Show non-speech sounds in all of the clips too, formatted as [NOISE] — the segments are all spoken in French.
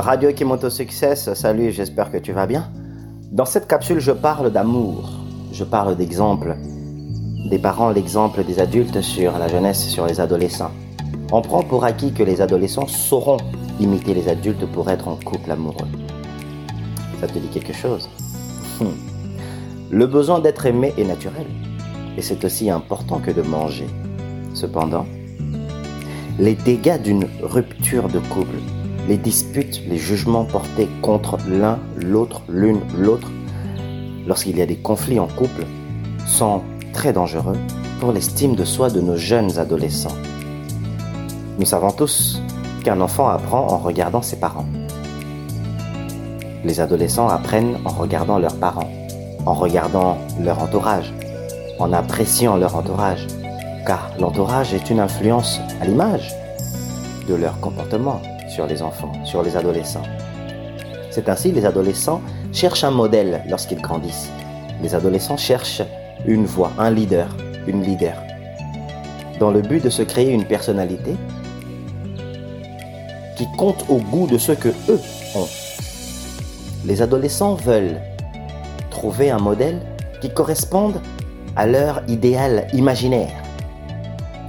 Radio Kimoto Success, salut, j'espère que tu vas bien. Dans cette capsule, je parle d'amour. Je parle d'exemples. Des parents, l'exemple des adultes sur la jeunesse, sur les adolescents. On prend pour acquis que les adolescents sauront imiter les adultes pour être en couple amoureux. Ça te dit quelque chose? Hmm. Le besoin d'être aimé est naturel. Et c'est aussi important que de manger. Cependant, les dégâts d'une rupture de couple les disputes, les jugements portés contre l'un, l'autre, l'une, l'autre, lorsqu'il y a des conflits en couple, sont très dangereux pour l'estime de soi de nos jeunes adolescents. Nous savons tous qu'un enfant apprend en regardant ses parents. Les adolescents apprennent en regardant leurs parents, en regardant leur entourage, en appréciant leur entourage, car l'entourage est une influence à l'image de leur comportement, sur les enfants, sur les adolescents. C'est ainsi les adolescents cherchent un modèle lorsqu'ils grandissent. Les adolescents cherchent une voix, un leader, une leader, dans le but de se créer une personnalité qui compte au goût de ce que eux ont. Les adolescents veulent trouver un modèle qui corresponde à leur idéal imaginaire.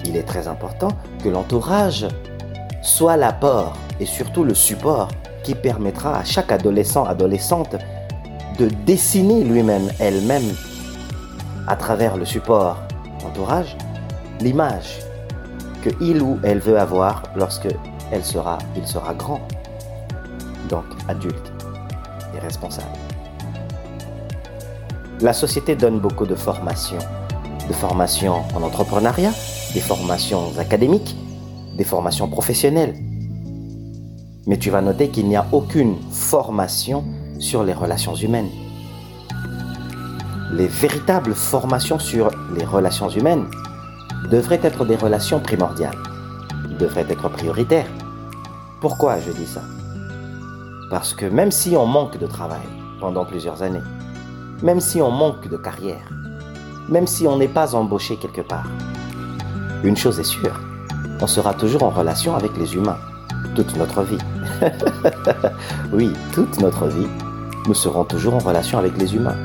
Il est très important que l'entourage soit l'apport et surtout le support qui permettra à chaque adolescent, adolescente de dessiner lui-même, elle-même, à travers le support entourage, l'image que il ou elle veut avoir lorsque elle sera, il sera grand, donc adulte et responsable. La société donne beaucoup de formations, de formations en entrepreneuriat, des formations académiques, des formations professionnelles, mais tu vas noter qu'il n'y a aucune formation sur les relations humaines. Les véritables formations sur les relations humaines devraient être des relations primordiales, devraient être prioritaires. Pourquoi je dis ça? Parce que même si on manque de travail pendant plusieurs années, même si on manque de carrière, même si on n'est pas embauché quelque part, une chose est sûre, on sera toujours en relation avec les humains toute notre vie. [LAUGHS] oui, toute notre vie, nous serons toujours en relation avec les humains.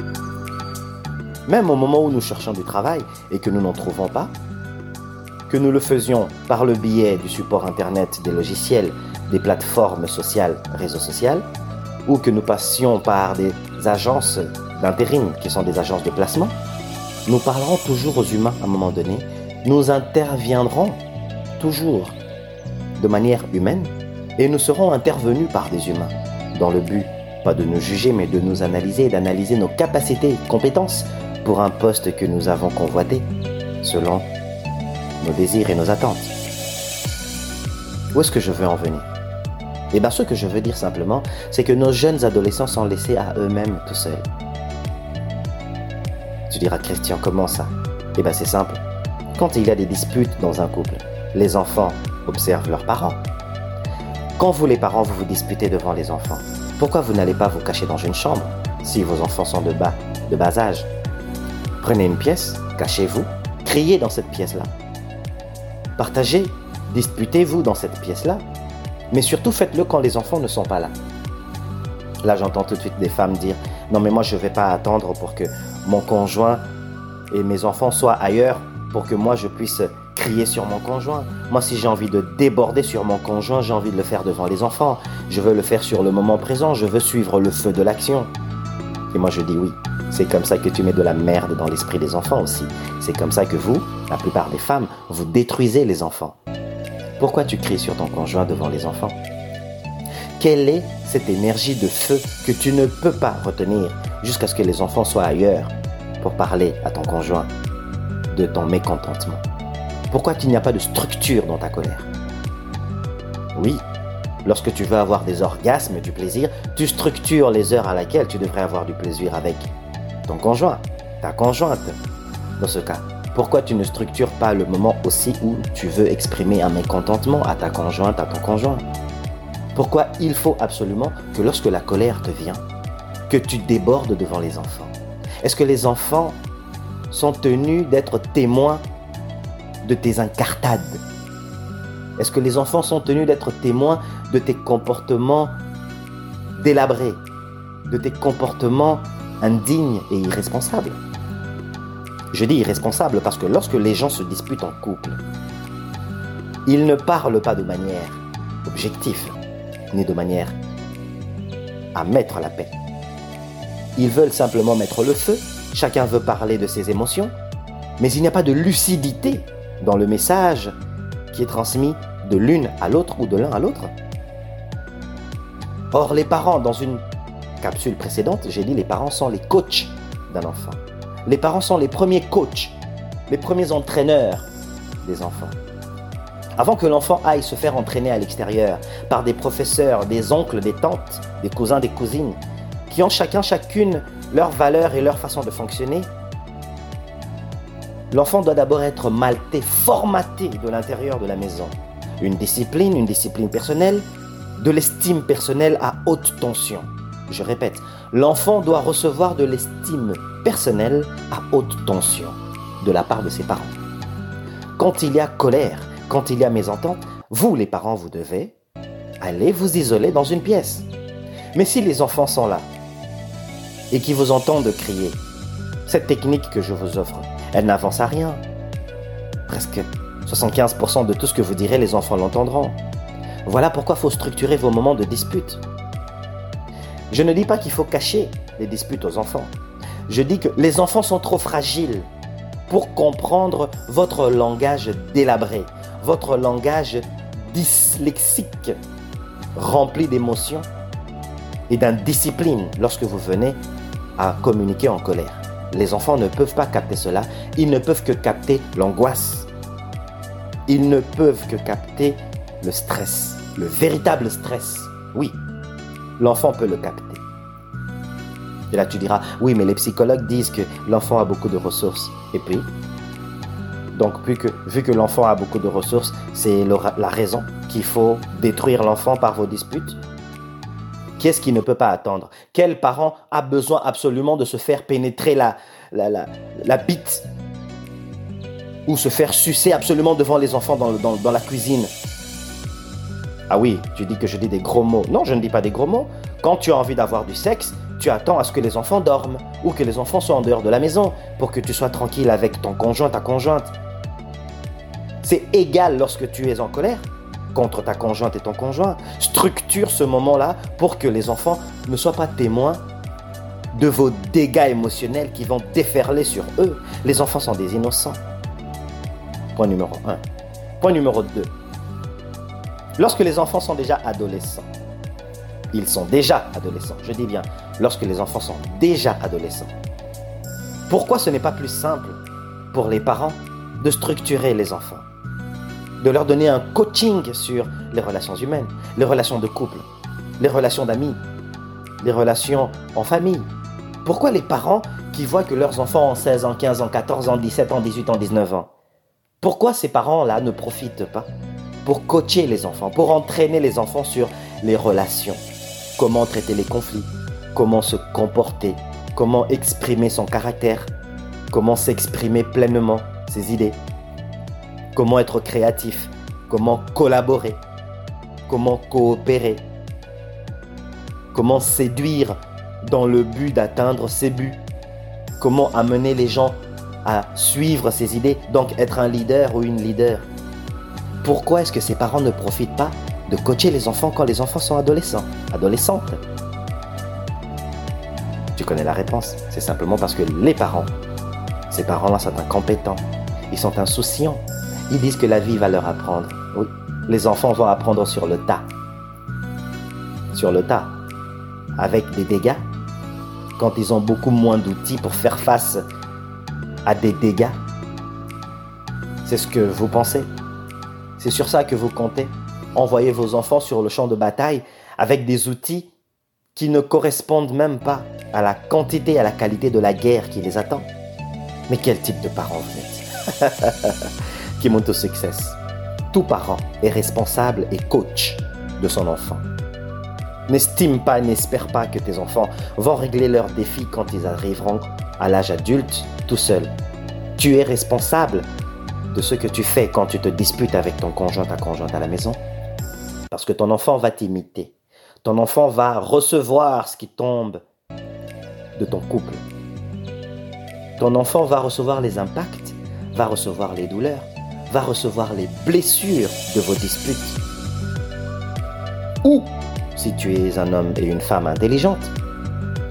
Même au moment où nous cherchons du travail et que nous n'en trouvons pas, que nous le faisions par le biais du support Internet, des logiciels, des plateformes sociales, réseaux sociaux, ou que nous passions par des agences d'intérim qui sont des agences de placement, nous parlerons toujours aux humains à un moment donné, nous interviendrons toujours de manière humaine et nous serons intervenus par des humains, dans le but, pas de nous juger, mais de nous analyser et d'analyser nos capacités et compétences pour un poste que nous avons convoité, selon nos désirs et nos attentes. Où est-ce que je veux en venir? Eh bien, ce que je veux dire simplement, c'est que nos jeunes adolescents sont laissés à eux-mêmes tout seuls. Tu diras, Christian, comment ça? Eh bien, c'est simple. Quand il y a des disputes dans un couple, les enfants observent leurs parents. Quand vous les parents, vous vous disputez devant les enfants, pourquoi vous n'allez pas vous cacher dans une chambre si vos enfants sont de bas, de bas âge? Prenez une pièce, cachez-vous, criez dans cette pièce-là. Partagez, disputez-vous dans cette pièce-là, mais surtout faites-le quand les enfants ne sont pas là. Là, j'entends tout de suite des femmes dire Non, mais moi, je ne vais pas attendre pour que mon conjoint et mes enfants soient ailleurs pour que moi, je puisse crier sur mon conjoint. Moi, si j'ai envie de déborder sur mon conjoint, j'ai envie de le faire devant les enfants. Je veux le faire sur le moment présent. Je veux suivre le feu de l'action. Et moi, je dis oui. C'est comme ça que tu mets de la merde dans l'esprit des enfants aussi. C'est comme ça que vous, la plupart des femmes, vous détruisez les enfants. Pourquoi tu cries sur ton conjoint devant les enfants? Quelle est cette énergie de feu que tu ne peux pas retenir jusqu'à ce que les enfants soient ailleurs pour parler à ton conjoint de ton mécontentement? Pourquoi il n'y a pas de structure dans ta colère Oui, lorsque tu veux avoir des orgasmes, du plaisir, tu structures les heures à laquelle tu devrais avoir du plaisir avec ton conjoint, ta conjointe. Dans ce cas, pourquoi tu ne structures pas le moment aussi où tu veux exprimer un mécontentement à ta conjointe, à ton conjoint? Pourquoi il faut absolument que lorsque la colère te vient, que tu débordes devant les enfants? Est-ce que les enfants sont tenus d'être témoins de tes incartades Est-ce que les enfants sont tenus d'être témoins de tes comportements délabrés, de tes comportements indignes et irresponsables? Je dis irresponsables parce que lorsque les gens se disputent en couple, ils ne parlent pas de manière objective, ni de manière à mettre la paix. Ils veulent simplement mettre le feu, chacun veut parler de ses émotions, mais il n'y a pas de lucidité dans le message qui est transmis de l'une à l'autre ou de l'un à l'autre. Or, les parents, dans une capsule précédente, j'ai dit les parents sont les coachs d'un enfant. Les parents sont les premiers coachs, les premiers entraîneurs des enfants. Avant que l'enfant aille se faire entraîner à l'extérieur par des professeurs, des oncles, des tantes, des cousins, des cousines, qui ont chacun, chacune leurs valeurs et leur façon de fonctionner, l'enfant doit d'abord être malté, formaté de l'intérieur de la maison. Une discipline, une discipline personnelle, de l'estime personnelle à haute tension. Je répète, l'enfant doit recevoir de l'estime personnelle à haute tension de la part de ses parents. Quand il y a colère, quand il y a mésentente, vous les parents, vous devez aller vous isoler dans une pièce. Mais si les enfants sont là et qui vous entendent crier, cette technique que je vous offre, elle n'avance à rien. Presque 75% de tout ce que vous direz, les enfants l'entendront. Voilà pourquoi il faut structurer vos moments de dispute. Je ne dis pas qu'il faut cacher les disputes aux enfants. Je dis que les enfants sont trop fragiles pour comprendre votre langage délabré, votre langage dyslexique, rempli d'émotions et d'indiscipline lorsque vous venez à communiquer en colère. Les enfants ne peuvent pas capter cela, ils ne peuvent que capter l'angoisse. Ils ne peuvent que capter le stress, le véritable stress. Oui, l'enfant peut le capter. Et là, tu diras, oui, mais les psychologues disent que l'enfant a beaucoup de ressources. Et puis, donc, vu que l'enfant a beaucoup de ressources, c'est la raison qu'il faut détruire l'enfant par vos disputes. Qu'est-ce qui ne peut pas attendre? Quel parent a besoin absolument de se faire pénétrer la, la, la, bite? Ou se faire sucer absolument devant les enfants dans, dans, dans la cuisine? Ah oui, tu dis que je dis des gros mots. Non, je ne dis pas des gros mots. Quand tu as envie d'avoir du sexe, tu attends à ce que les enfants dorment ou que les enfants soient en dehors de la maison pour que tu sois tranquille avec ton conjoint, ta conjointe. C'est égal lorsque tu es en colère contre ta conjointe et ton conjoint. Structure ce moment-là pour que les enfants ne soient pas témoins de vos dégâts émotionnels qui vont déferler sur eux. Les enfants sont des innocents. Point numéro 1. Point numéro 2. Lorsque les enfants sont déjà adolescents, ils sont déjà adolescents, je dis bien, lorsque les enfants sont déjà adolescents, pourquoi ce n'est pas plus simple pour les parents de structurer les enfants? De leur donner un coaching sur les relations humaines, les relations de couple, les relations d'amis, les relations en famille. Pourquoi les parents qui voient que leurs enfants ont 16 ans, 15 ans, 14 ans, 17 ans, 18 ans, 19 ans, pourquoi ces parents-là ne profitent pas pour coacher les enfants, pour entraîner les enfants sur les relations, comment traiter les conflits, comment se comporter, comment exprimer son caractère, comment s'exprimer pleinement ses idées, comment être créatif, comment collaborer, comment coopérer, comment séduire dans le but d'atteindre ses buts, comment amener les gens à suivre ses idées, donc être un leader ou une leader. Pourquoi est-ce que ces parents ne profitent pas de coacher les enfants quand les enfants sont adolescents, adolescentes? Tu connais la réponse, c'est simplement parce que les parents, ces parents-là sont incompétents, ils sont insouciants, ils disent que la vie va leur apprendre. Oui, les enfants vont apprendre sur le tas. Sur le tas. Avec des dégâts. Quand ils ont beaucoup moins d'outils pour faire face à des dégâts. C'est ce que vous pensez. C'est sur ça que vous comptez. Envoyez vos enfants sur le champ de bataille avec des outils qui ne correspondent même pas à la quantité à la qualité de la guerre qui les attend. Mais quel type de parents vous êtes [LAUGHS] au success. Tout parent est responsable et coach de son enfant. N'estime pas, n'espère pas que tes enfants vont régler leurs défis quand ils arriveront à l'âge adulte tout seuls. Tu es responsable de ce que tu fais quand tu te disputes avec ton conjoint, ta conjointe à la maison. Parce que ton enfant va t'imiter. Ton enfant va recevoir ce qui tombe de ton couple. Ton enfant va recevoir les impacts, va recevoir les douleurs, va recevoir les blessures de vos disputes. Ou, si tu es un homme et une femme intelligente,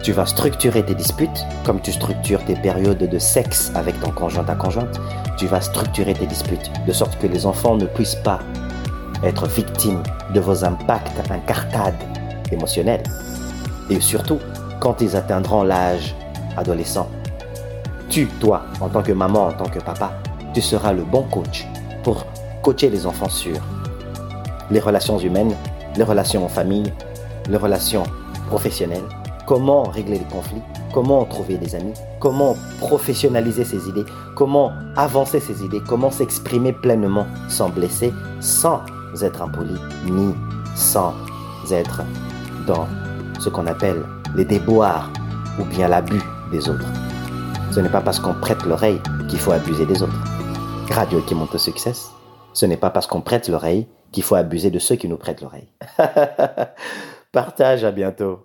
tu vas structurer tes disputes comme tu structures tes périodes de sexe avec ton conjoint ta conjointe. Tu vas structurer tes disputes de sorte que les enfants ne puissent pas être victimes de vos impacts incartades émotionnels. Et surtout, quand ils atteindront l'âge adolescent, tu, toi, en tant que maman, en tant que papa, tu seras le bon coach pour coacher les enfants sur les relations humaines, les relations en famille, les relations professionnelles, comment régler les conflits, comment trouver des amis, comment professionnaliser ses idées, comment avancer ses idées, comment s'exprimer pleinement sans blesser, sans être impoli, ni sans être dans ce qu'on appelle les déboires ou bien l'abus des autres. Ce n'est pas parce qu'on prête l'oreille qu'il faut abuser des autres. Radio qui monte au succès, ce n'est pas parce qu'on prête l'oreille qu'il faut abuser de ceux qui nous prêtent l'oreille. [LAUGHS] Partage, à bientôt.